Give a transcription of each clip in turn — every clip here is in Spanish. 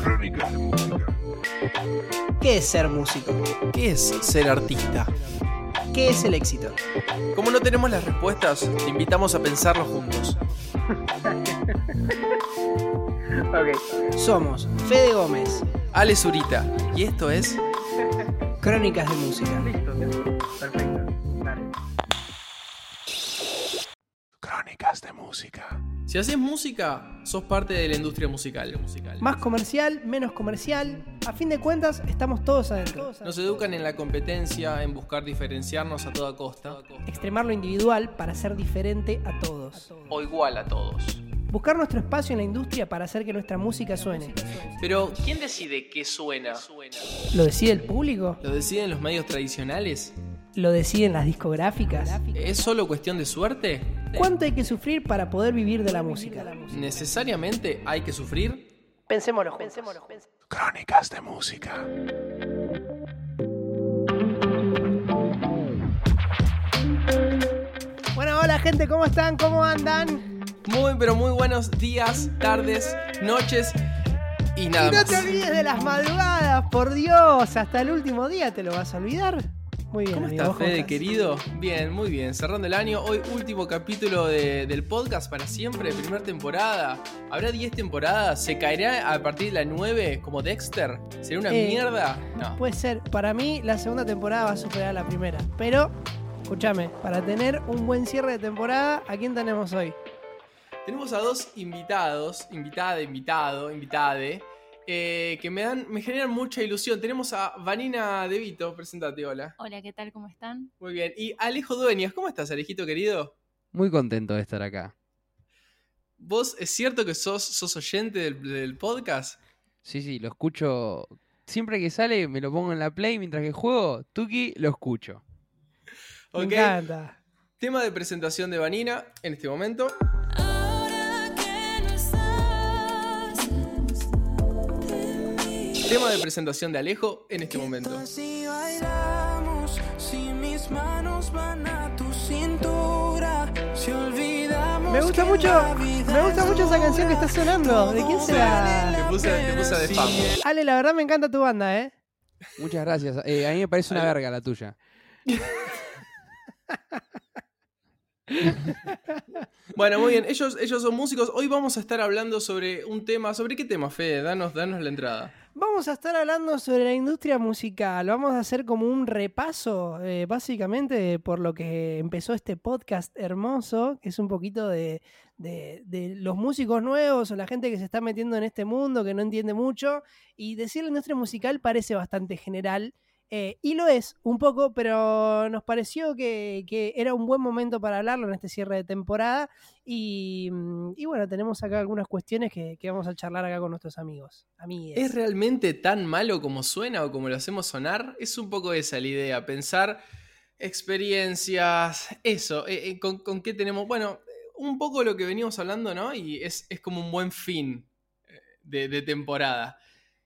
Crónicas de música. ¿Qué es ser músico? ¿Qué es ser artista? ¿Qué es el éxito? Como no tenemos las respuestas, te invitamos a pensarlo juntos. Somos Fede Gómez, Ale Zurita, y esto es Crónicas de Música. Perfecto. Si haces música, sos parte de la industria musical. Más comercial, menos comercial. A fin de cuentas, estamos todos adentro. Nos educan en la competencia, en buscar diferenciarnos a toda costa, Extremar lo individual para ser diferente a todos. o igual a todos. Buscar nuestro espacio en la industria para hacer que nuestra música suene. Pero, ¿quién decide qué suena? ¿Lo decide el público? ¿Lo deciden los medios tradicionales? ¿Lo deciden las discográficas? ¿Es solo cuestión de suerte? ¿Cuánto hay que sufrir para poder vivir de la música? ¿Necesariamente hay que sufrir? Pensémoslo juntos. Crónicas de música. Bueno, hola gente, ¿cómo están? ¿Cómo andan? Muy, pero muy buenos días, tardes, noches y nada Y no más. te olvides de las madrugadas, por Dios. Hasta el último día te lo vas a olvidar. Muy bien, ¿Cómo amigo, estás, ¿vos cómo Fede, querido? Bien, muy bien. Cerrando el año, hoy último capítulo de- del podcast para siempre, primera temporada. ¿Habrá 10 temporadas? ¿Se caerá a partir de la 9 como Dexter? ¿Será una Eh, mierda? No. Puede ser. Para mí, la segunda temporada va a superar a la primera. Pero, escúchame, para tener un buen cierre de temporada, ¿a quién tenemos hoy? Tenemos a dos invitados, invitada, invitado, invitade, eh, que me dan, me generan mucha ilusión. Tenemos a Vanina De Vito, presentate, hola. Hola, ¿qué tal? ¿Cómo están? Muy bien. Y Alejo Dueñas, ¿cómo estás, Alejito querido? Muy contento de estar acá. ¿Vos es cierto que sos, sos oyente del, del podcast? Sí, sí, lo escucho. Siempre que sale, me lo pongo en la play mientras que juego. Tuki, lo escucho. Me Ok. encanta. Tema de presentación de Vanina en este momento. Tema de presentación de Alejo en este momento. Si bailamos, si mis manos van a tu cintura, si olvidamos. Me gusta mucho, me gusta mucho esa canción que está sonando. ¿De quién Te será? puse, te puse de spam. Ale, la verdad me encanta tu banda, ¿eh? Muchas gracias. Eh, a mí me parece una verga la tuya. Bueno, muy bien. Ellos, ellos son músicos. Hoy vamos a estar hablando sobre un tema. ¿Sobre qué tema, Fede? Danos, la entrada. Vamos a estar hablando sobre la industria musical. Vamos a hacer como un repaso, eh, básicamente, por lo que empezó este podcast hermoso, que es un poquito de, de- de los músicos nuevos o la gente que se está metiendo en este mundo, que no entiende mucho. Y decir la industria musical parece bastante general. Eh, y lo es, un poco, pero nos pareció que, que era un buen momento para hablarlo en este cierre de temporada. Y, mm, bueno, tenemos acá algunas cuestiones que, que vamos a charlar acá con nuestros amigos. Amigues. ¿Es realmente tan malo como suena o como lo hacemos sonar? Es un poco esa la idea, pensar experiencias, eso, eh, eh, con, con qué tenemos, bueno, un poco lo que venimos hablando, ¿no? Y es, es como un buen fin de, de temporada.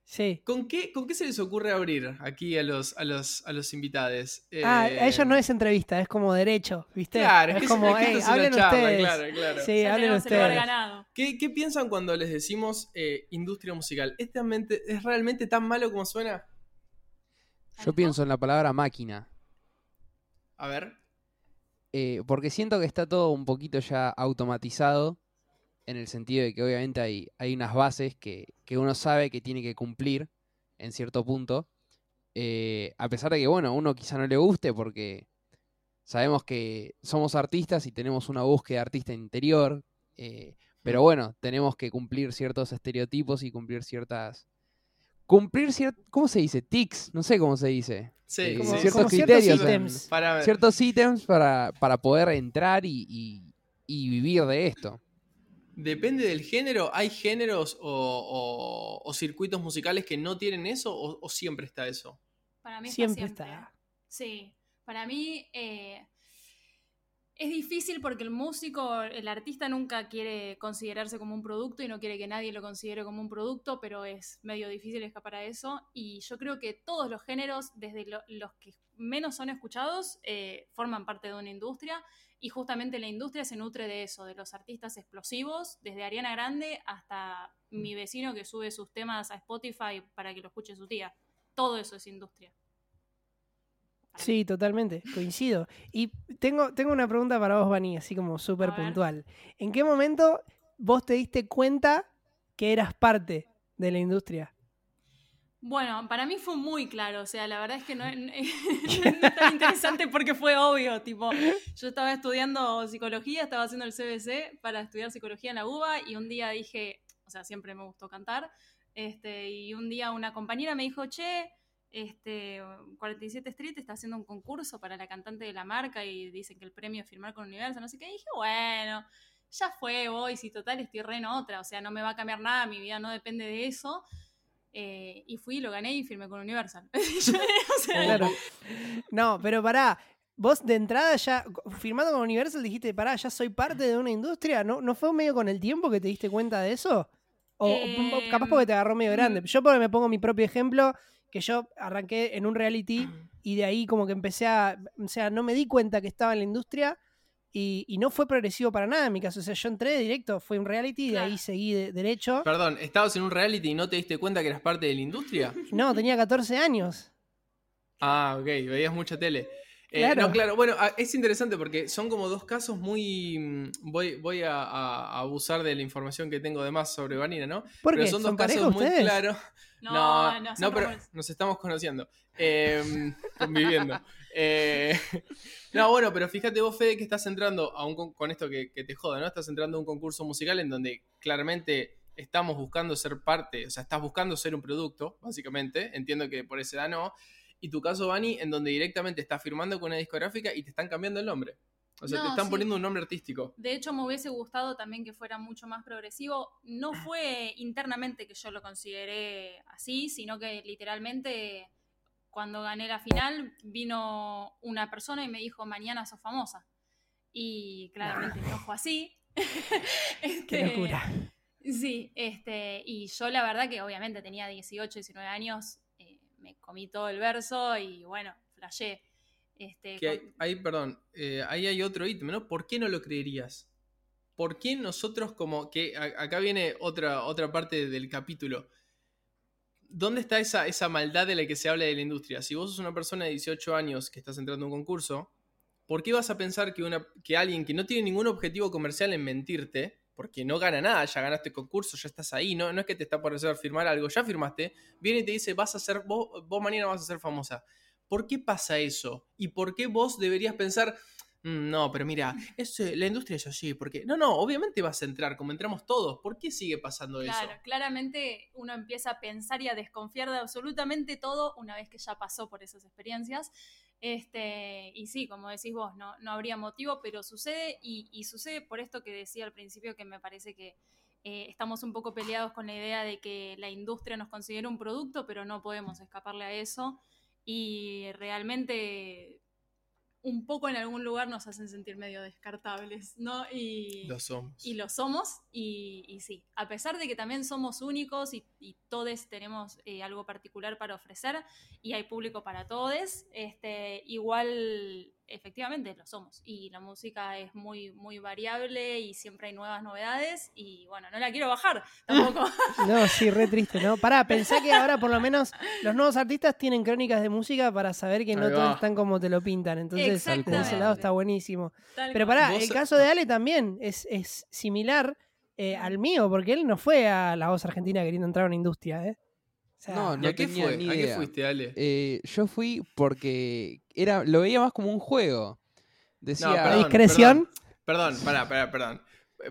Sí. ¿Con qué, ¿Con qué se les ocurre abrir aquí a los, a los, a los invitados? Ah, Eh, a ellos no es entrevista, es como derecho, ¿viste? Claro, es, como, es que "Ey, esto es una hablen charla, ustedes. claro, claro. Sí, ya hablen ustedes. ganado. ¿Qué, qué piensan cuando les decimos eh, industria musical? ¿Es, realmente- ¿Es realmente tan malo como suena? Yo pienso en la palabra máquina. A ver. eh, porque siento que está todo un poquito ya automatizado. En el sentido de que obviamente hay, hay unas bases que, que uno sabe que tiene que cumplir en cierto punto. eh, a pesar de que, bueno, a uno quizá no le guste porque sabemos que somos artistas y tenemos una búsqueda de artista interior. eh, pero bueno, tenemos que cumplir ciertos estereotipos y cumplir ciertas... Cumplir cier- ¿Cómo se dice? Tics, no sé cómo se dice. Sí, Eh, Como, ciertos como sí. ciertos criterios en- ítems. Para ver. Ciertos ítems para, para poder entrar y, y- y vivir de esto. Depende del género. ¿Hay géneros o, o- o circuitos musicales que no tienen eso o, o siempre está eso? Para mí está Siempre siempre. está. Sí, para mí eh, es difícil porque el músico, el artista nunca quiere considerarse como un producto y no quiere que nadie lo considere como un producto, pero es medio difícil escapar a eso. Y yo creo que todos los géneros, desde lo- los que menos son escuchados, eh, forman parte de una industria Y justamente la industria se nutre de eso, de los artistas explosivos, desde Ariana Grande hasta mi vecino que sube sus temas a Spotify para que lo escuche su tía. Todo eso es industria. Sí, totalmente, coincido. Y tengo, tengo una pregunta para vos, Vani, así como súper puntual. ¿En qué momento vos te diste cuenta que eras parte de la industria? Bueno, para mí fue muy claro, o sea, la verdad es que no, es tan interesante porque fue obvio, tipo, yo estaba estudiando psicología, estaba haciendo el CBC para estudiar psicología en la UBA y un día dije, o sea, siempre me gustó cantar, este, y un día una compañera me dijo, che, este, 47 Street está haciendo un concurso para la cantante de la marca y dicen que el premio es firmar con Universal, no sé qué, dije, bueno, ya fue, voy, si total estoy re en otra, o sea, no me va a cambiar nada, mi vida no depende de eso. Eh, y fui, lo gané y firmé con Universal. Yo, o sea, Claro. No, pero pará. Vos de entrada ya, firmando con Universal, dijiste, pará, ya soy parte de una industria. ¿No, ¿No fue medio con el tiempo que te diste cuenta de eso? O, Eh, capaz porque te agarró medio grande. mm. Yo porque me pongo mi propio ejemplo, que yo arranqué en un reality y de ahí como que empecé a, o sea, no me di cuenta que estaba en la industria y, y no fue progresivo para nada en mi caso. O sea, yo entré directo, fue un reality y de ahí Claro. seguí de- derecho. Perdón, ¿estabas en un reality y no te diste cuenta que eras parte de la industria? No, tenía 14 años. Ah, ok, veías mucha tele. Eh, Claro. No, claro, bueno, ah, es interesante porque son como dos casos muy... mm, Voy, voy a, abusar de la información que tengo de más sobre Vanina, ¿no? ¿Por Pero qué? son ¿Son dos casos muy ustedes? claros. no, No, no, pero nos estamos conociendo. Eh, conviviendo. Eh, no, bueno, pero fíjate vos, Fede, que estás entrando a un con, con esto que, que te joda, ¿no? Estás entrando a un concurso musical en donde claramente estamos buscando ser parte, o sea, estás buscando ser un producto, básicamente. Entiendo que por esa edad no. Y tu caso, Vani, en donde directamente estás firmando con una discográfica y te están cambiando el nombre. O sea, te están sí. poniendo un nombre artístico. De hecho, me hubiese gustado también que fuera mucho más progresivo. No fue internamente que yo lo consideré así, sino que literalmente cuando gané la final vino una persona y me dijo, mañana sos famosa. Y claramente no fue así. Qué Este, locura. Sí, este, y yo la verdad que obviamente tenía 18, 19 años, eh, me comí todo el verso y bueno, flashé. Este, Que hay, con- ahí, perdón, eh, ahí hay otro ítem, ¿no? ¿Por qué no lo creerías? ¿Por qué nosotros como que a- acá viene otra, otra parte del capítulo? ¿Dónde está esa, esa maldad de la que se habla de la industria? Si vos sos una persona de 18 años que estás entrando a un concurso, ¿por qué vas a pensar que, una, que alguien que no tiene ningún objetivo comercial en mentirte, porque no gana nada, ya ganaste el concurso, ya estás ahí, no, no es que te está por hacer firmar algo, ya firmaste, viene y te dice, vas a ser, vos, vos mañana vas a ser famosa. ¿Por qué pasa eso? ¿Y por qué vos deberías pensar, "Mm, no, pero mira, eh, la industria es así? Porque, no, no, obviamente vas a entrar, como entramos todos. ¿Por qué sigue pasando Claro, eso? claramente uno empieza a pensar y a desconfiar de absolutamente todo una vez que ya pasó por esas experiencias. Este, y sí, como decís vos, no, no habría motivo, pero sucede y, y sucede por esto que decía al principio, que me parece que eh, estamos un poco peleados con la idea de que la industria nos considera un producto, pero no podemos escaparle a eso. Y realmente un poco en algún lugar nos hacen sentir medio descartables, ¿no? Y, Lo somos. y lo somos, y, y sí, a pesar de que también somos únicos y, y todos tenemos eh, algo particular para ofrecer y hay público para todos, este, igual efectivamente lo somos. Y la música es muy, muy variable y siempre hay nuevas novedades y bueno, no la quiero bajar tampoco. No, sí, re triste, ¿no? Pará, pensá que ahora por lo menos los nuevos artistas tienen crónicas de música para saber que no todos están como te lo pintan. Entonces, de ese lado está buenísimo. Tal Pero pará, el caso de Ale también es, es similar eh, al mío, porque él no fue a la voz argentina queriendo entrar a una industria, ¿eh? O sea, No, ¿Y no a qué tenía fue? ni ¿A qué fuiste, Ale? Eh, yo fui porque era, lo veía más como un juego. Decía, No, ¿La perdón, discreción? Perdón, pará, pará, perdón.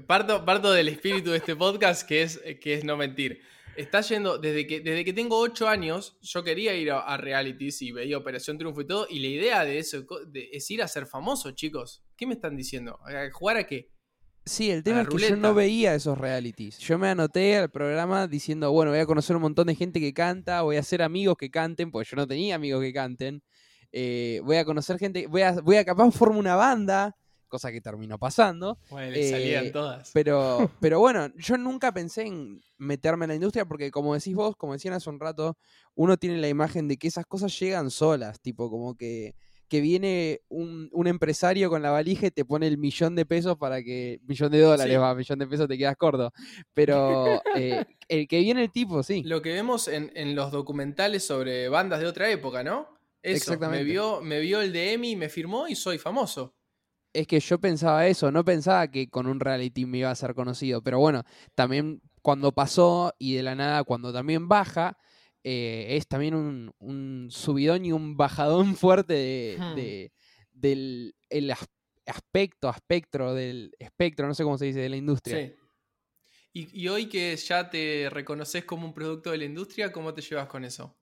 Parto, parto del espíritu de este podcast que es, que es no mentir. Está yendo, desde que, desde que tengo 8 años, yo quería ir a, a realities y veía Operación Triunfo y todo, y la idea de eso de- es ir a ser famoso, chicos. ¿Qué me están diciendo? ¿A jugar a qué? Sí, el tema es que yo no veía esos realities. Yo me anoté al programa diciendo, bueno, voy a conocer un montón de gente que canta, voy a hacer amigos que canten, porque yo no tenía amigos que canten. eh, voy a conocer gente, voy a, voy a capaz formo una banda, cosa que terminó pasando. Bueno, le salían todas. Pero, pero bueno, yo nunca pensé en meterme en la industria porque como decís vos, como decían hace un rato, uno tiene la imagen de que esas cosas llegan solas, tipo como que, que viene un, un empresario con la valija y te pone el millón de pesos para que. Millón de dólares, Sí. va, millón de pesos te quedas corto. Pero eh, el que viene el tipo, sí. Lo que vemos en, en los documentales sobre bandas de otra época, ¿no? Eso, Exactamente. Me vio, me vio el de Emi, me firmó y soy famoso. Es que yo pensaba eso, no pensaba que con un reality me iba a ser conocido. Pero bueno, también cuando pasó y de la nada, cuando también baja, eh, es también un, un subidón y un bajadón fuerte de, Hmm. de- del el as- aspecto, espectro, del espectro, no sé cómo se dice, de la industria. Sí. Y, y hoy que ya te reconoces como un producto de la industria, ¿cómo te llevas con eso?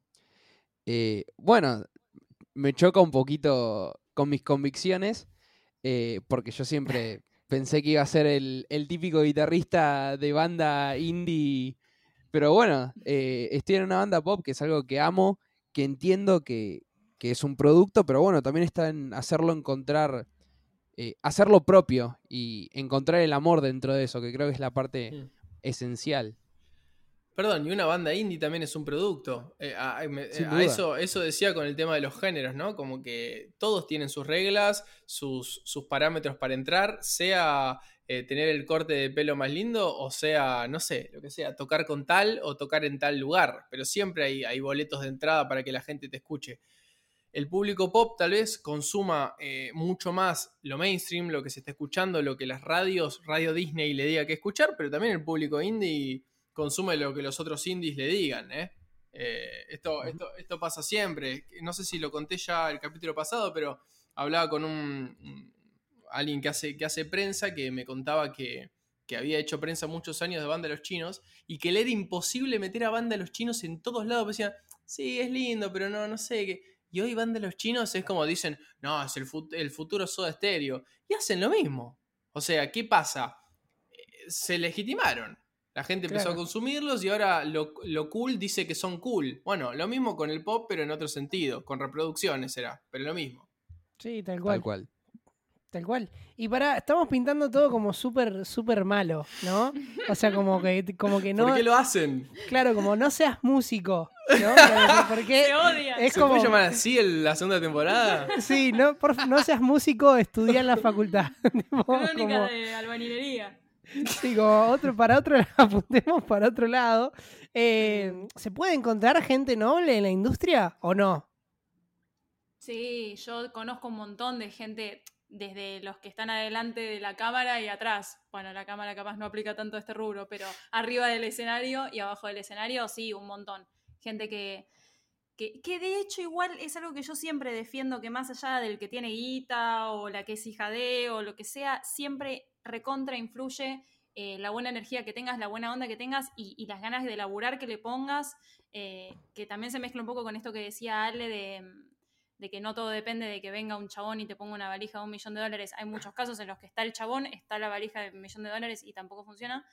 Eh, bueno, me choca un poquito con mis convicciones, eh, porque yo siempre pensé que iba a ser el, el típico guitarrista de banda indie, pero bueno, eh, estoy en una banda pop, que es algo que amo, que entiendo que, que es un producto, pero bueno, también está en hacerlo encontrar, eh, hacerlo propio y encontrar el amor dentro de eso, que creo que es la parte Mm. esencial. Perdón, y una banda indie también es un producto. Eh, a, eso, eso decía con el tema de los géneros, ¿no? Como que todos tienen sus reglas, sus, sus parámetros para entrar, sea eh, tener el corte de pelo más lindo o sea, no sé, lo que sea, tocar con tal o tocar en tal lugar. Pero siempre hay, hay boletos de entrada para que la gente te escuche. El público pop tal vez consuma eh, mucho más lo mainstream, lo que se está escuchando, lo que las radios, Radio Disney le diga que escuchar, pero también el público indie consume lo que los otros indies le digan, ¿eh? Eh, esto, esto, esto pasa siempre. No sé si lo conté ya el capítulo pasado, pero hablaba con un, un- alguien que hace, que hace prensa que me contaba que, que había hecho prensa muchos años de banda de los chinos y que le era imposible meter a banda de los chinos en todos lados. Pues decían, sí, es lindo, pero no, no sé qué. Y hoy banda de los chinos es como dicen, no, es el, fut- el futuro soda estéreo. Y hacen lo mismo. O sea, ¿qué pasa? Eh, Se legitimaron. La gente empezó Claro. a consumirlos y ahora lo, lo cool dice que son cool. Bueno, lo mismo con el pop, pero en otro sentido. Con reproducciones será, pero lo mismo. Sí, tal cual. Tal cual. Tal cual. Y para, estamos pintando todo como súper, súper malo, ¿no? O sea, como que, como que no. ¿Por qué lo hacen? Claro, como no seas músico, ¿no? Porque- Se odian. es ¿Se como. puede llamar así el- la segunda temporada? Sí, no, por no seas músico, estudia en la facultad. Crónica como- de albañilería. Sí, como otro, para otro, apuntemos para otro lado. Eh, ¿Se puede encontrar gente noble en la industria o no? Sí, yo conozco un montón de gente, desde los que están adelante de la cámara y atrás. Bueno, la cámara capaz no aplica tanto este rubro, pero arriba del escenario y abajo del escenario, sí, un montón. Gente que, que, de hecho igual es algo que yo siempre defiendo, que más allá del que tiene guita o la que es hija de o lo que sea, siempre recontra influye eh, la buena energía que tengas, la buena onda que tengas y, y las ganas de laburar que le pongas, eh, que también se mezcla un poco con esto que decía Ale de, de que no todo depende de que venga un chabón y te ponga una valija de un millón de dólares. Hay muchos casos en los que está el chabón, está la valija de un millón de dólares y tampoco funciona.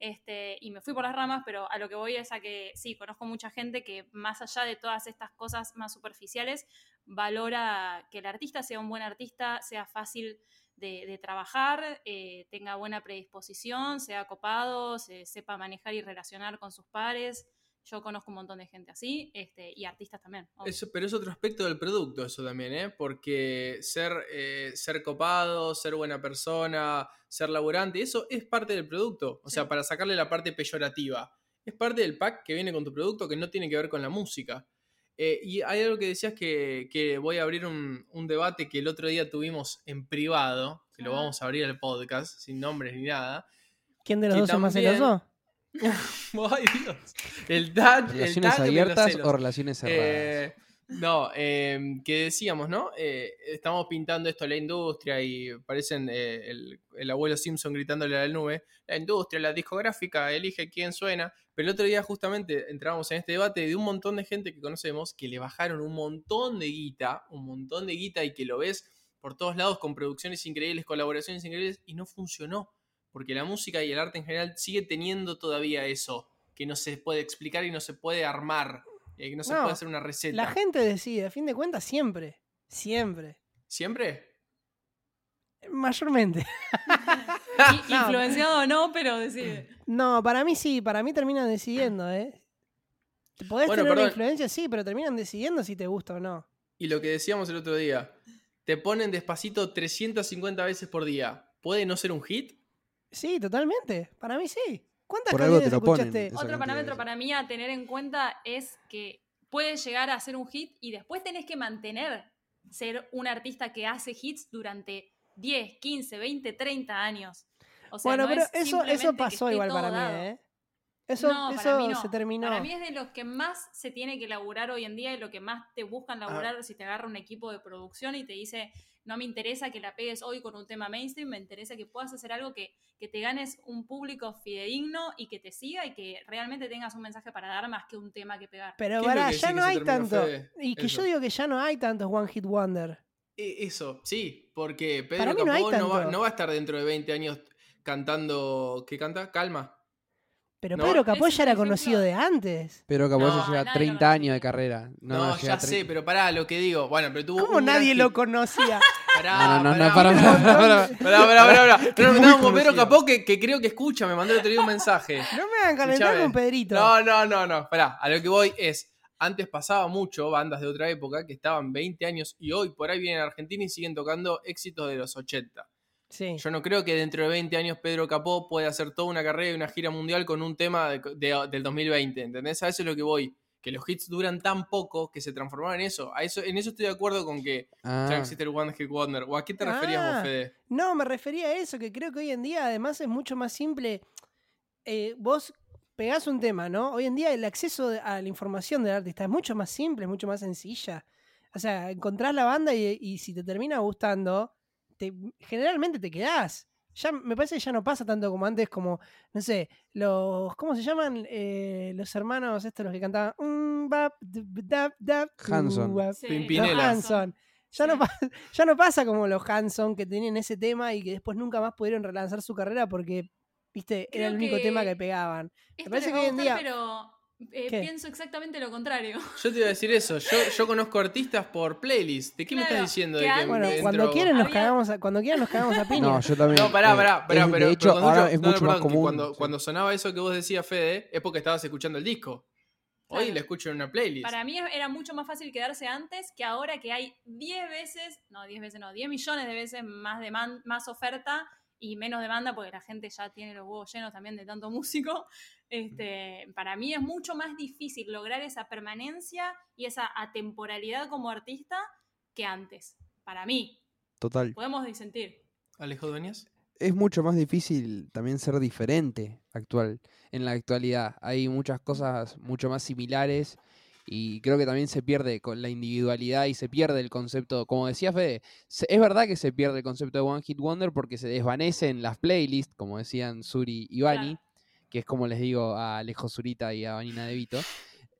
Este, y me fui por las ramas, pero a lo que voy es a que sí, conozco mucha gente que más allá de todas estas cosas más superficiales, valora que el artista sea un buen artista, sea fácil de, trabajar, eh, tenga buena predisposición, sea copado, se sepa manejar y relacionar con sus pares. Yo conozco un montón de gente así, este, y artistas también. obvio. Eso, pero es otro aspecto del producto eso también, ¿eh? Porque ser, eh, ser copado, ser buena persona, ser laburante, eso es parte del producto. O Sí. sea, para sacarle la parte peyorativa. Es parte del pack que viene con tu producto que no tiene que ver con la música. Eh, y hay algo que decías que, que voy a abrir un, un debate que el otro día tuvimos en privado, que lo vamos a abrir al podcast, sin nombres ni nada. ¿Quién de los dos es más celoso? ¡Ay, Dios! El ¿Relaciones abiertas o relaciones cerradas? Eh, no, eh, que decíamos, ¿no? Eh, estamos pintando esto la industria y parecen eh, el, el abuelo Simpson gritándole a la nube. La industria, la discográfica, elige quién suena. Pero el otro día justamente entramos en este debate de un montón de gente que conocemos que le bajaron un montón de guita, un montón de guita y que lo ves por todos lados con producciones increíbles, colaboraciones increíbles y no funcionó. Porque la música y el arte en general sigue teniendo todavía eso que no se puede explicar y no se puede armar. eh, que no se No, puede hacer una receta. La gente decide, a fin de cuentas, siempre. Siempre. ¿Siempre? Mayormente. No. Influenciado o no, pero decide. No, para mí sí, para mí terminan decidiendo, ¿eh? Podés Bueno, tener una influencia, sí, pero terminan decidiendo si te gusta o no. Y lo que decíamos el otro día, te ponen despacito 350 veces por día. ¿Puede no ser un hit? Sí, totalmente. Para mí sí. ¿Cuántas Por algo te lo ponen. escuchaste? Otro parámetro para mí a tener en cuenta es que puede llegar a ser un hit y después tenés que mantener ser un artista que hace hits durante 10, 15, 20, 30 años. O sea, bueno, no pero es eso, eso pasó igual para mí, dado. ¿eh? Eso, No, para eso mí no. se terminó. Para mí es de los que más se tiene que laburar hoy en día y lo que más te buscan Ah. laburar si te agarra un equipo de producción y te dice, no me interesa que la pegues hoy con un tema mainstream, me interesa que puedas hacer algo que, que te ganes un público fidedigno y que te siga y que realmente tengas un mensaje para dar más que un tema que pegar. Pero ¿Qué es lo pará, que ya no hay tanto. Fede? Y que Eso. yo digo que ya no hay tantos One Hit Wonder. E- Eso, sí, porque Para Pedro no Capó no, va, no va a estar dentro de 20 años cantando. ¿Qué canta? Calma. Pero No, Pedro Capó ese ya es era un ejemplo. conocido de antes. Pero capaz No, ya lleva nadie lo 30 años de carrera. No, No, no, ya sé, 30. pero pará, lo que digo. Bueno, pero tuvo ¿Cómo un gran nadie hit. lo conocía? Pará, No, no, no, pará, para, pará. Pará, pará, pará, pará. Que No, muy no, con Pedro conocido. Capó que, que creo que escucha, me mandó el otro día un mensaje. No me hagan calentar Escuchame. con Pedrito. No, no, no, no. Pará, a lo que voy es. Antes pasaba mucho bandas de otra época que estaban 20 años y hoy por ahí vienen a Argentina y siguen tocando éxitos de los 80. Sí. Yo no creo que dentro de 20 años Pedro Capó pueda hacer toda una carrera y una gira mundial con un tema de- de- del 2020, ¿entendés? A eso es lo que voy. Que los hits duran tan poco que se transformaron en eso. A eso en eso estoy de acuerdo con que Ah, ya existe el One Hit Wonder. ¿O a qué te referías Ah. vos, Fede? No, me refería a eso, que creo que hoy en día además es mucho más simple. Eh, vos pegás un tema, ¿no? Hoy en día el acceso a la información del artista es mucho más simple, es mucho más sencilla. O sea, encontrás la banda y, y si te termina gustando, te, generalmente te quedás. Ya me parece que ya no pasa tanto como antes, como, no sé, los. ¿Cómo se llaman? Eh, los hermanos, estos los que cantaban. "Mm, Hanson. uh, bap". Sí, Pimpinela. Los Hanson. Ya, no Sí. pa- ya no pasa como los Hanson que tenían ese tema y que después nunca más pudieron relanzar su carrera porque, viste, era el único tema que- pegaban. Esto parece que hoy en día- pero eh, pienso exactamente lo contrario. Yo te iba a decir eso. Yo, yo conozco artistas por playlist. ¿De qué me estás diciendo? que de que antes- Bueno, dentro- cuando quieren nos había- cagamos a, cuando quieran nos cagamos a piña. No, yo también. No, pará, pará, pará, es- pero, De hecho, pero cuando ahora yo- es no, no, mucho más perdón, común. Cuando, sí. cuando sonaba eso que vos decías, Fede, es porque estabas escuchando el disco. Hoy Claro. le escucho en una playlist. Para mí era mucho más fácil quedarse antes que ahora que hay 10 veces, no, 10 veces no, 10 millones de veces más, deman- más oferta y menos demanda porque la gente ya tiene los huevos llenos también de tanto músico. Este, para mí es mucho más difícil lograr esa permanencia y esa atemporalidad como artista que antes. Para mí, Total. podemos disentir. Alejo Dueñas. Es mucho más difícil también ser diferente actual, en la actualidad. Hay muchas cosas mucho más similares y creo que también se pierde con la individualidad y se pierde el concepto, como decía Fede, se- es verdad que se pierde el concepto de One Hit Wonder porque se desvanece en las playlists, como decían Suri y Bani, Claro. Que es como les digo a Alejo Zurita y a Vanina De Vito.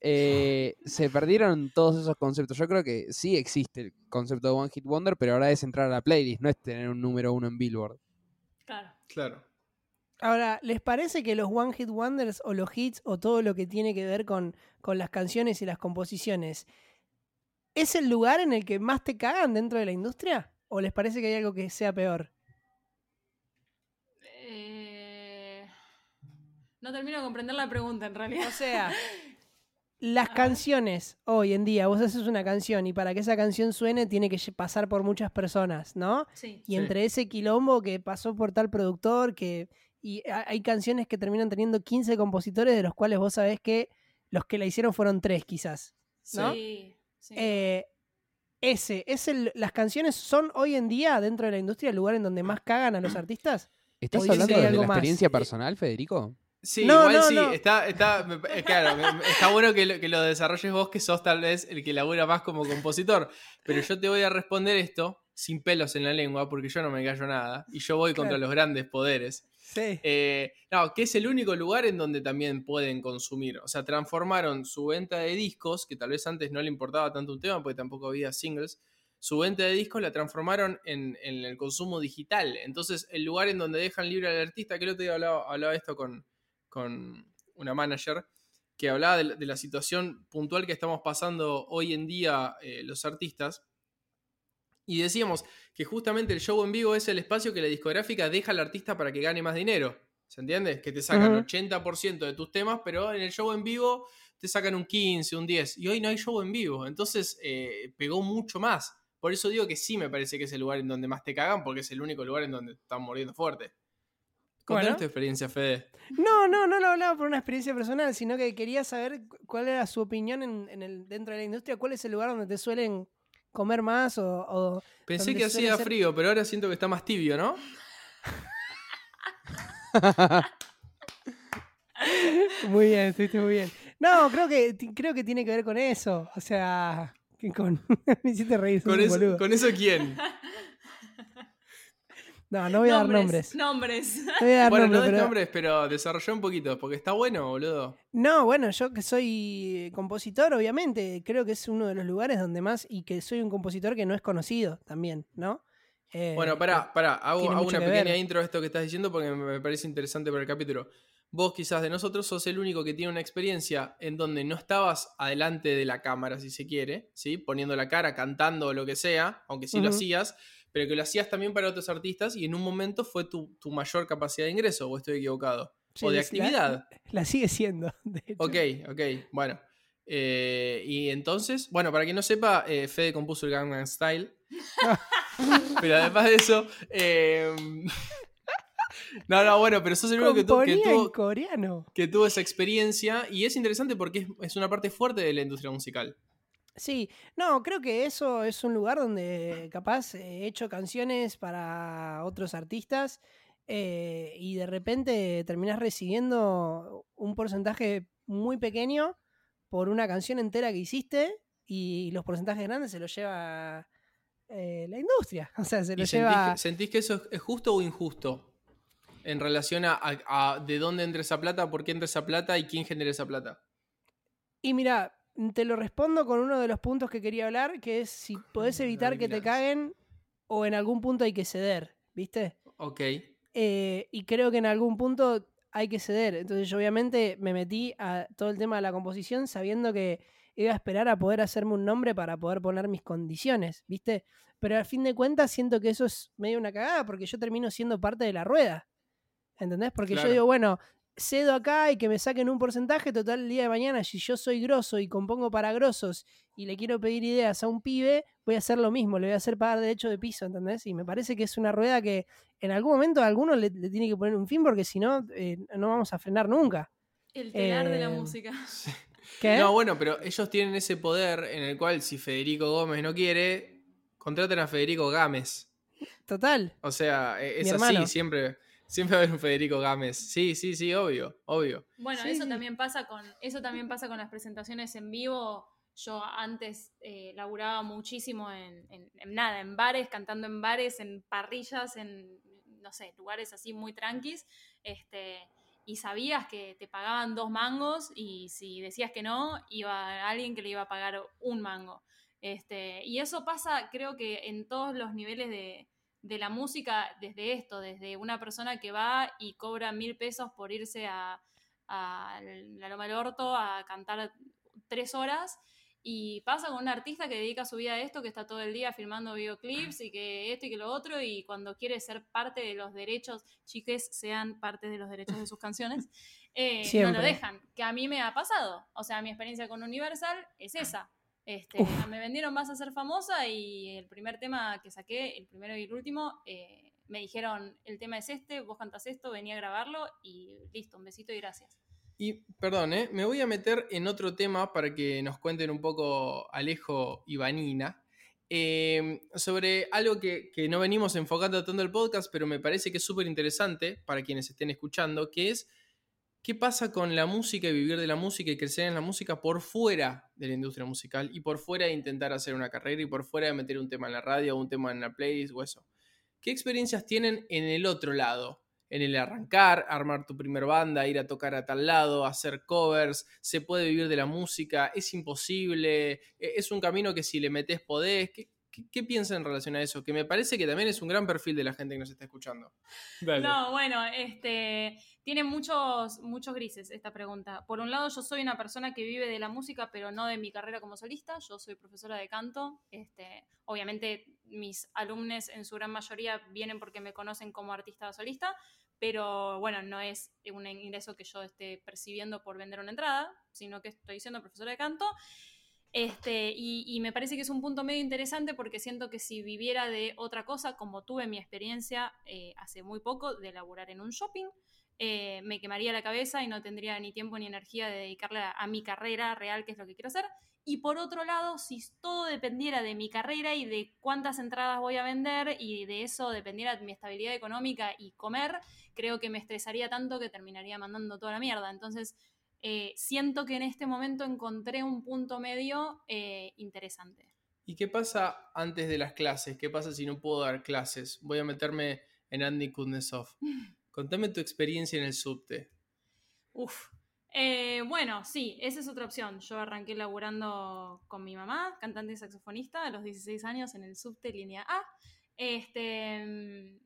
eh, se perdieron todos esos conceptos. Yo creo que sí existe el concepto de One Hit Wonder, pero ahora es entrar a la playlist, no es tener un número uno en Billboard. Claro. Claro. Ahora, ¿les parece que los One Hit Wonders o los hits o todo lo que tiene que ver con, con las canciones y las composiciones es el lugar en el que más te cagan dentro de la industria? ¿O les parece que hay algo que sea peor? No termino de comprender la pregunta en realidad. O sea, las A ver. canciones hoy en día, vos haces una canción y para que esa canción suene tiene que pasar por muchas personas, ¿no? Sí. Y Sí. entre ese quilombo que pasó por tal productor, que y ha- hay canciones que terminan teniendo 15 compositores, de los cuales vos sabés que los que la hicieron fueron tres quizás. ¿no? Sí, sí. Eh, ese, es el, ¿las canciones son hoy en día dentro de la industria el lugar en donde más cagan a los artistas? ¿Estás hablando de algo la más. experiencia personal, Federico? Sí, No, igual no, sí, no. está, está, eh, claro, está bueno que lo, que lo desarrolles vos, que sos tal vez el que labura más como compositor. Pero yo te voy a responder esto sin pelos en la lengua, porque yo no me callo nada. Y yo voy contra los grandes poderes. Sí. Eh, no, que es el único lugar en donde también pueden consumir. O sea, transformaron su venta de discos, que tal vez antes no le importaba tanto un tema, porque tampoco había singles. Su venta de discos la transformaron en, en el consumo digital. Entonces, el lugar en donde dejan libre al artista, que el otro día hablaba, hablaba esto con, con una manager, que hablaba de, la- de la situación puntual que estamos pasando hoy en día eh, los artistas. Y decíamos que justamente el show en vivo es el espacio que la discográfica deja al artista para que gane más dinero. ¿Se entiende? Que te sacan Ujú. 80% de tus temas, pero en el show en vivo te sacan un 15, un 10. Y hoy no hay show en vivo. Entonces eh, pegó mucho más. Por eso digo que sí me parece que es el lugar en donde más te cagan, porque es el único lugar en donde están muriendo fuerte. Contanos Bueno. tu experiencia, Fede. No, no, no lo hablaba por una experiencia personal, sino que quería saber cu- cuál era su opinión en, en el, dentro de la industria, cuál es el lugar donde te suelen comer más o... o- Pensé que hacía ser- frío, pero ahora siento que está más tibio, ¿no? Muy bien, estuviste muy bien. No, creo que, creo que tiene que ver con eso. O sea, con... me hiciste reír, ¿Con eso. ¿Con eso quién? No, no voy a dar nombres. Nombres. No voy a dar bueno, no nombres, des pero- nombres, pero desarrollá un poquito, porque está bueno, boludo. No, bueno, yo que soy compositor, obviamente, creo que es uno de los lugares donde más, y que soy un compositor que no es conocido también, ¿no? Eh, Bueno, pará, pará, hago, hago una que pequeña ver. intro a esto que estás diciendo porque me parece interesante para el capítulo. Vos quizás de nosotros sos el único que tiene una experiencia en donde no estabas adelante de la cámara, si se quiere, ¿sí? Poniendo la cara, cantando o lo que sea, aunque sí lo hacías, pero que lo hacías también para otros artistas y en un momento fue tu, tu mayor capacidad de ingreso, o estoy equivocado. Sí, o de actividad. La, sigue siendo, de hecho. Ok, ok, bueno. Eh, y entonces, bueno, para quien no sepa, eh, Fede compuso el Gangnam Style. pero además de eso, eh, no, no, bueno, pero sos el único que, tu- que tuvo, coreano. que tuvo esa experiencia y es interesante porque es, es una parte fuerte de la industria musical. Sí, no, creo que eso es un lugar donde capaz he hecho canciones para otros artistas eh, y de repente terminás recibiendo un porcentaje muy pequeño por una canción entera que hiciste y los porcentajes grandes se los lleva eh, la industria. O sea, se ¿Y los sentís, lleva... que, sentís que eso es- es justo o injusto? En relación a, a- a de dónde entra esa plata, por qué entra esa plata y quién genera esa plata. Y mira, te lo respondo con uno de los puntos que quería hablar, que es si podés evitar que te caguen o en algún punto hay que ceder, ¿viste? Ok. Eh, y creo que en algún punto hay que ceder. Entonces yo obviamente me metí a todo el tema de la composición sabiendo que iba a esperar a poder hacerme un nombre para poder poner mis condiciones, ¿viste? Pero al fin de cuentas siento que eso es medio una cagada porque yo termino siendo parte de la rueda. ¿Entendés? Porque Claro. yo digo, bueno, cedo acá y que me saquen un porcentaje total el día de mañana. Si yo soy grosso y compongo para grosos y le quiero pedir ideas a un pibe, voy a hacer lo mismo, le voy a hacer pagar derecho de piso, ¿entendés? Y me parece que es una rueda que en algún momento a alguno le, le tiene que poner un fin porque si no, eh, no vamos a frenar nunca. El telar de la Eh, música. ¿Qué? No, bueno, pero ellos tienen ese poder en el cual si Federico Gómez no quiere, contraten a Federico Gámez. Total. O sea, e- es Mi así, hermano. siempre, siempre va a haber un Federico Gámez. Sí, sí, sí, obvio, obvio. Bueno, Sí, eso sí. también pasa con eso también pasa con las presentaciones en vivo. Yo antes eh, laburaba muchísimo en, en- en nada, en bares, cantando en bares, en parrillas, en no sé, lugares así muy tranquis. Este, y sabías que te pagaban dos mangos y si decías que no, iba alguien que le iba a pagar un mango. Este, y eso pasa, creo que en todos los niveles de, de la música, desde esto, desde una persona que va y cobra mil pesos por irse a, a la Loma del Orto a cantar tres horas. Y pasa con un artista que dedica su vida a esto, que está todo el día filmando videoclips y que esto y que lo otro, y cuando quiere ser parte de los derechos, chiques, sean parte de los derechos de sus canciones, eh, no lo dejan. Que a mí me ha pasado. O sea, mi experiencia con Universal es esa. Este, Uf. me vendieron más a ser famosa y el primer tema que saqué, el primero y el último, eh, me dijeron, el tema es este, vos cantas esto, vení a grabarlo y listo, un besito y gracias. Y, perdón, ¿eh? me voy a meter en otro tema para que nos cuenten un poco Alejo y Vanina. eh, sobre algo que, que no venimos enfocando tanto el podcast, pero me parece que es súper interesante para quienes estén escuchando, que es qué pasa con la música y vivir de la música y crecer en la música por fuera de la industria musical y por fuera de intentar hacer una carrera y por fuera de meter un tema en la radio o un tema en la playlist o eso. ¿Qué experiencias tienen en el otro lado? En el arrancar, armar tu primer banda, ir a tocar a tal lado, hacer covers, se puede vivir de la música, es imposible, e- es un camino que si le metes podés. ¿Qué, qué, qué piensan en relación a eso? Que me parece que también es un gran perfil de la gente que nos está escuchando. Dale. No, bueno, este, tiene muchos, muchos grises esta pregunta. Por un lado, yo soy una persona que vive de la música, pero no de mi carrera como solista. Yo soy profesora de canto. Este, obviamente, mis alumnos en su gran mayoría vienen porque me conocen como artista solista, pero bueno, no es un ingreso que yo esté percibiendo por vender una entrada, sino que estoy siendo profesora de canto. Este, y, y me parece que es un punto medio interesante porque siento que si viviera de otra cosa, como tuve mi experiencia eh, hace muy poco de laburar en un shopping, eh, me quemaría la cabeza y no tendría ni tiempo ni energía de dedicarle a, a mi carrera real, que es lo que quiero hacer. Y por otro lado, si todo dependiera de mi carrera y de cuántas entradas voy a vender y de eso dependiera mi estabilidad económica y comer, creo que me estresaría tanto que terminaría mandando toda la mierda. Entonces, eh, siento que en este momento encontré un punto medio eh, interesante. ¿Y qué pasa antes de las clases? ¿Qué pasa si no puedo dar clases? Voy a meterme en Andy Kuznetsov. Contame tu experiencia en el subte. Uf. Eh, bueno, sí, esa es otra opción. Yo arranqué laburando con mi mamá, cantante y saxofonista, a los 16 años en el subte línea A. Este, mm,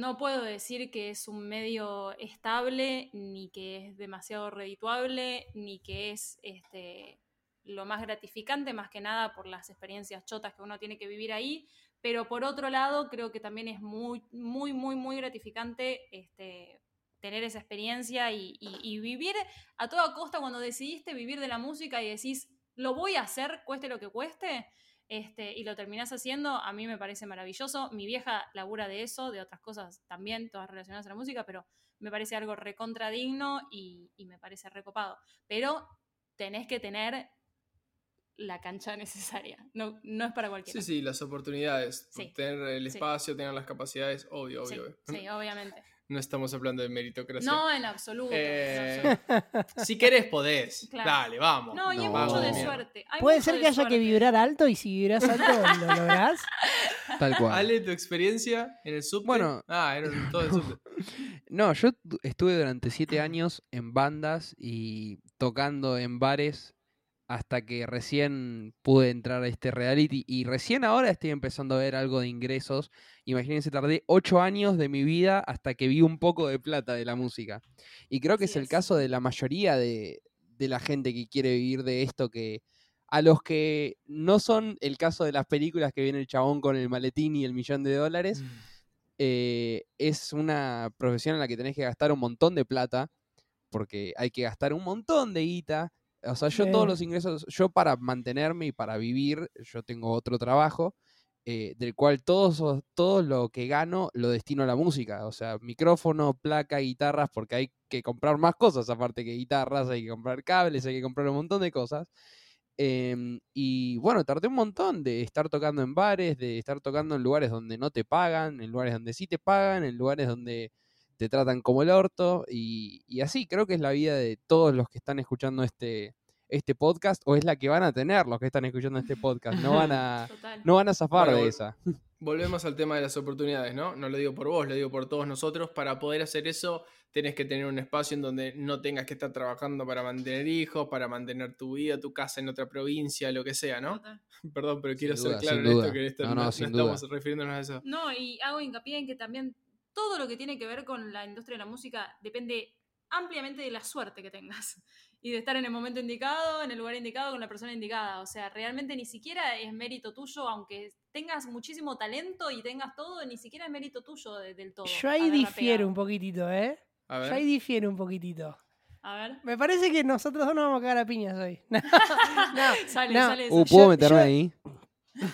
no puedo decir que es un medio estable, ni que es demasiado redituable, ni que es este, lo más gratificante, más que nada por las experiencias chotas que uno tiene que vivir ahí. Pero por otro lado, creo que también es muy, muy, muy, muy gratificante este, tener esa experiencia y, vivir a toda costa cuando decidiste vivir de la música y decís, lo voy a hacer, cueste lo que cueste, este, y lo terminás haciendo, a mí me parece maravilloso. Mi vieja labura de eso, de otras cosas también, todas relacionadas a la música, pero me parece algo recontradigno y, y me parece recopado. Pero tenés que tener la cancha necesaria, no, no es para cualquiera. Sí, sí, las oportunidades. Sí. Tener el Sí. espacio, tener las capacidades, obvio, obvio. sí, obviamente. No estamos hablando de meritocracia. No, en absoluto. en Eh, absoluto. si querés, podés. Claro. Dale, vamos. No, y hay No. mucho de suerte. hay Puede mucho ser que haya suerte. que vibrar alto y si vibras alto lo lográs. Tal cual. Ale, tu experiencia en el subte. Bueno. Ah, era todo el subte. No, yo tu- estuve durante siete años en bandas y tocando en bares hasta que recién pude entrar a este reality y recién ahora estoy empezando a ver algo de ingresos. Imagínense, tardé ocho años de mi vida hasta que vi un poco de plata de la música. Y creo que es el es. caso de la mayoría de, de la gente que quiere vivir de esto que... A los que no son el caso de las películas que viene el chabón con el maletín y el millón de dólares, eh, es una profesión en la que tenés que gastar un montón de plata, porque hay que gastar un montón de guita. O sea, yo todos los ingresos, yo para mantenerme y para vivir, yo tengo otro trabajo, eh, del cual todos, esos- todo lo que gano lo destino a la música. O sea, micrófono, placa, guitarras, porque hay que comprar más cosas aparte que guitarras, hay que comprar cables, hay que comprar un montón de cosas. Em, y bueno, tardé un montón de estar tocando en bares, de estar tocando en lugares donde no te pagan, en lugares donde sí te pagan, en lugares donde te tratan como el orto. Y, y así, creo que es la vida de todos los que están escuchando este, este podcast, o es la que van a tener los que están escuchando este podcast. No van a, no van a zafar Bueno, de esa. Volvemos al tema de las oportunidades, ¿no? No lo digo por vos, lo digo por todos nosotros. Para poder hacer eso, tenés que tener un espacio en donde no tengas que estar trabajando para mantener hijos, para mantener tu vida, tu casa en otra provincia, lo que sea, ¿no? Total. Perdón, pero quiero ser claro en esto, que esto No, no, no, no duda. estamos refiriéndonos a eso. No, y hago hincapié en que también todo lo que tiene que ver con la industria de la música depende ampliamente de la suerte que tengas y de estar en el momento indicado, en el lugar indicado, con la persona indicada. O sea, realmente ni siquiera es mérito tuyo, aunque tengas muchísimo talento y tengas todo, ni siquiera es mérito tuyo de- del todo. Yo ahí difiero un poquitito, ¿eh? A Yo ver. ahí difiero un poquitito. A ver. Me parece que nosotros dos nos vamos a cagar a piñas hoy. No, no, Sale, no. sale. Uh. ¿Puedo yo- meterme yo- ahí?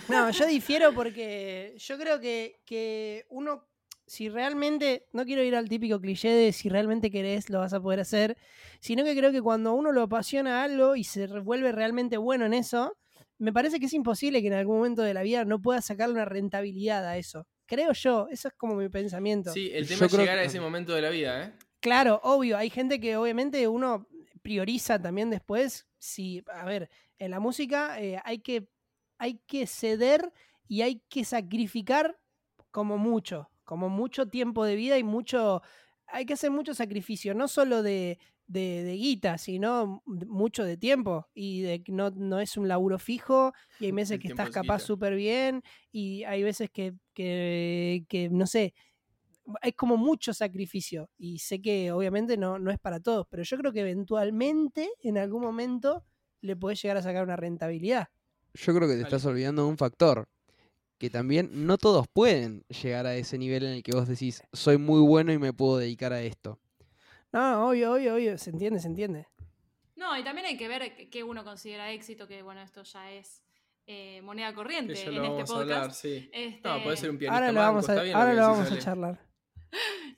No, yo difiero porque yo creo que, que uno, si realmente, no quiero ir al típico cliché de si realmente querés lo vas a poder hacer, sino que creo que cuando uno lo apasiona a algo y se vuelve realmente bueno en eso, me parece que es imposible que en algún momento de la vida no pueda sacarle una rentabilidad a eso. Creo yo, eso es como mi pensamiento. Sí, el Yo tema es creo llegar a ese momento de la vida, ¿eh? Claro, obvio, hay gente que obviamente uno prioriza también después, si, a ver, en la música eh, hay, que, hay que ceder y hay que sacrificar como mucho, como mucho tiempo de vida y mucho, hay que hacer mucho sacrificio, no solo de, de, de guita, sino mucho de tiempo y de que no, no es un laburo fijo y hay meses El que estás es capaz súper bien y hay veces que, que, que, no sé, hay como mucho sacrificio y sé que obviamente no, no es para todos, pero yo creo que eventualmente en algún momento le puedes llegar a sacar una rentabilidad. Yo creo que te estás olvidando de un factor. Que también no todos pueden llegar a ese nivel en el que vos decís, soy muy bueno y me puedo dedicar a esto. No, obvio, obvio, obvio, se entiende, se entiende. No, y también hay que ver qué- uno considera éxito, que bueno, esto ya es eh, moneda corriente en lo este vamos a podcast. hablar, sí. Este, No, puede ser un pianista Ahora lo manco, vamos a, ahora lo vamos charlar.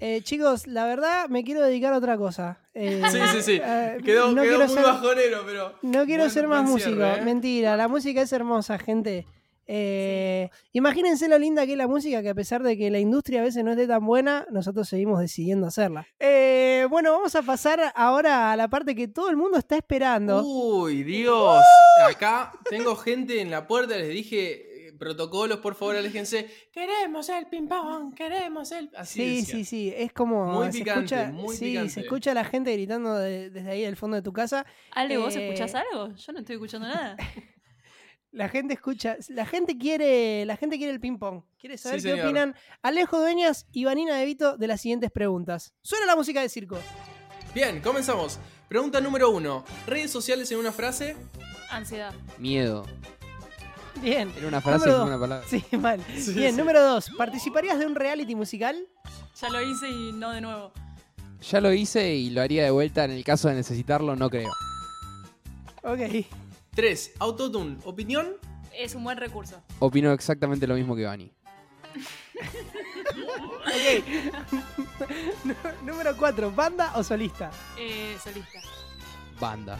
Eh, chicos, la verdad me quiero dedicar a otra cosa. Eh, Sí, sí, sí. eh, Quedó, no quedó quiero muy ser- bajonero, pero. No quiero Buen- ser más músico, cierre, ¿eh? mentira. La música es hermosa, gente. Eh, Imagínense lo linda que es la música, que a pesar de que la industria a veces no esté tan buena, nosotros seguimos decidiendo hacerla. Eh, bueno, vamos a pasar ahora a la parte que todo el mundo está esperando. Uy, Dios. Acá tengo gente en la puerta, les dije. eh, Protocolos, por favor, aléjense. Queremos el ping-pong, queremos el. Así sí, decía. sí, sí, es como Muy se picante, escucha, muy sí, picante. se escucha a la gente gritando de- desde ahí del fondo de tu casa. Ale, ¿vos Eh, escuchás algo? Yo no estoy escuchando nada. La gente escucha, la gente quiere, la gente quiere el ping pong. Quiere saber Sí, qué señor. opinan Alejo Dueñas y Vanina De Vito de las siguientes preguntas. Suena la música de circo. Bien, comenzamos. Pregunta número uno. Redes sociales en una frase. Ansiedad. Miedo. Bien. Era una frase Número y dos. una palabra. Sí, mal. Sí, Bien, sí. número dos. ¿Participarías de un reality musical? Ya lo hice y no de nuevo. Ya lo hice y lo haría de vuelta en el caso de necesitarlo, no creo. Ok. Tres. Autotune. ¿Opinión? Es un buen recurso. Opino exactamente lo mismo que Vani. Ok. Nú- número cuatro. ¿Banda o solista? Eh, solista. Banda.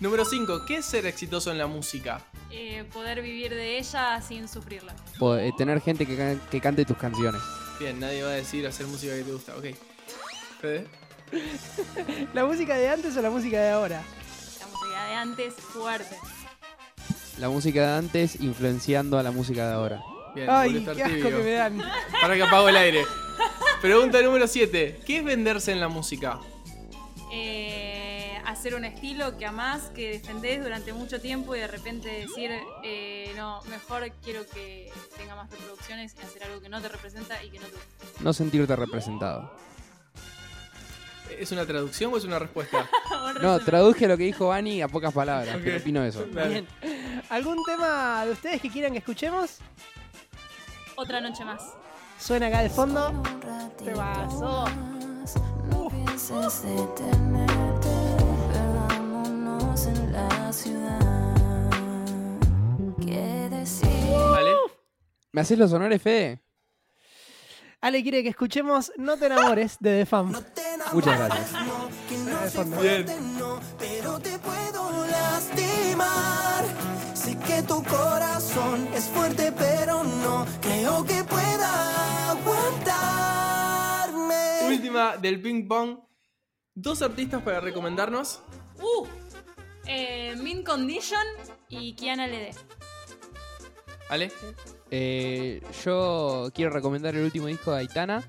Número cinco. ¿Qué es ser exitoso en la música? Eh, poder vivir de ella sin sufrirla. Eh, tener gente que, can- que cante tus canciones. Bien, nadie va a decir hacer música que te gusta. Ok. Fede. ¿La música de antes o la música de ahora? La música de antes, fuerte. La música de antes influenciando a la música de ahora. Bien, Ay, qué asco tibio. que me dan. Para que apago el aire. Pregunta número 7. ¿Qué es venderse en la música? Eh, hacer un estilo que amás, que defendés durante mucho tiempo y de repente decir, eh, no, mejor quiero que tenga más reproducciones y hacer algo que no te representa y que no te gusta. No sentirte representado. ¿Es una traducción o es una respuesta? No, traduje lo que dijo Vani a pocas palabras, Ok. pero opino eso. Bien. ¿Algún tema de ustedes que quieran que escuchemos? Otra noche más. Suena acá de fondo. Te pasó. No pienses detenerte, perdámonos en la ciudad. ¿Qué decir? ¿Vale? ¿Me haces los honores, Fede? Ale quiere que escuchemos No te enamores de The Fam. Muchas gracias. Fondo. Bien. Tu corazón es fuerte, pero no creo que pueda aguantarme. Última del ping pong. Dos artistas para recomendarnos. Uh, eh, Min Condition y Kiana Lede. ¿Vale? Eh, yo quiero recomendar el último disco de Aitana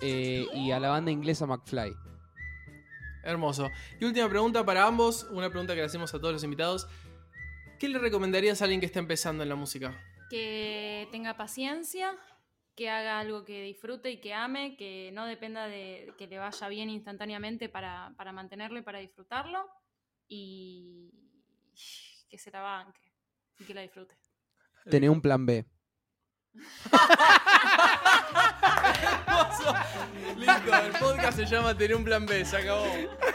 eh, y a la banda inglesa McFly. Hermoso. Y última pregunta para ambos. Una pregunta que le hacemos a todos los invitados. ¿Qué le recomendarías a alguien que está empezando en la música? Que tenga paciencia, que haga algo que disfrute y que ame, que no dependa de que le vaya bien instantáneamente para, para mantenerlo y para disfrutarlo. Y que se la banque y que la disfrute. Tener un plan B. Hermoso. Listo, el podcast se llama Tener un plan B, se acabó.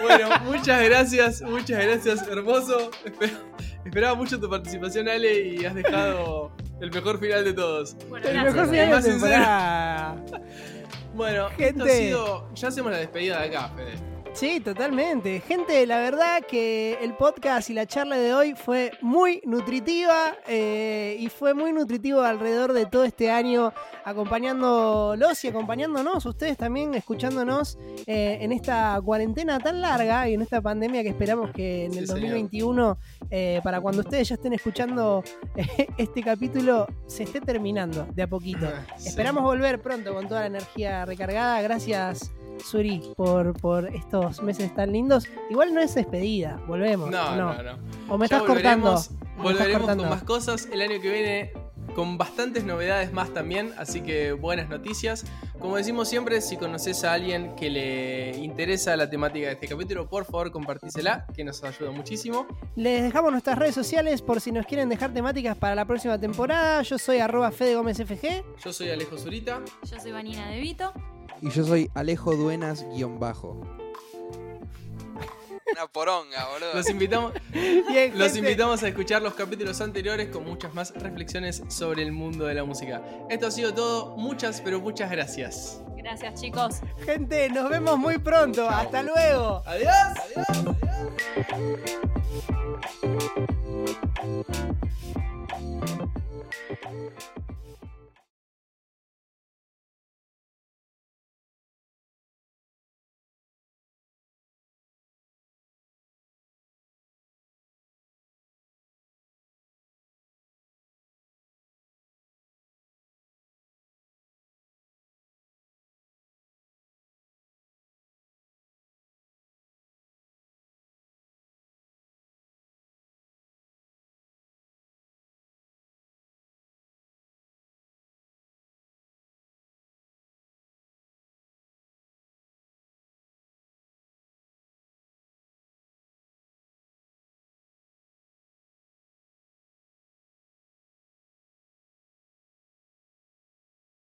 Bueno, muchas gracias, muchas gracias, hermoso. Esper- Esperaba mucho tu participación, Ale, y has dejado el mejor final de todos. Bueno, El gracias. mejor final de más. Bueno, Gente. esto ha sido. Ya hacemos la despedida de acá, Fede. Sí, totalmente. Gente, la verdad que el podcast y la charla de hoy fue muy nutritiva eh, y fue muy nutritivo alrededor de todo este año, acompañándolos y acompañándonos, ustedes también escuchándonos eh, en esta cuarentena tan larga y en esta pandemia que esperamos que en Sí, el señor. 2021, eh, para cuando ustedes ya estén escuchando eh, este capítulo, se esté terminando de a poquito. Sí. Esperamos volver pronto con toda la energía recargada. Gracias, Suri, por, por estos meses tan lindos. Igual no es despedida, volvemos. No, ¿o no, no. O me Ya estás cortando. volveremos, estás con más cosas el año que viene. Con bastantes novedades más también, así que buenas noticias. Como decimos siempre, si conoces a alguien que le interesa la temática de este capítulo, por favor compartísela, que nos ayuda muchísimo. Les dejamos nuestras redes sociales por si nos quieren dejar temáticas para la próxima temporada. Yo soy arroba Fede Gómez FG. Yo soy Alejo Zurita. Yo soy Vanina De Vito. Y yo soy Alejo Duenas guion bajo. Una poronga, boludo. Los invitamos, Bien, los invitamos a escuchar los capítulos anteriores con muchas más reflexiones sobre el mundo de la música. Esto ha sido todo. Muchas, pero muchas gracias. Gracias, chicos. Gente, nos vemos muy pronto. Hasta luego. Adiós. Adiós.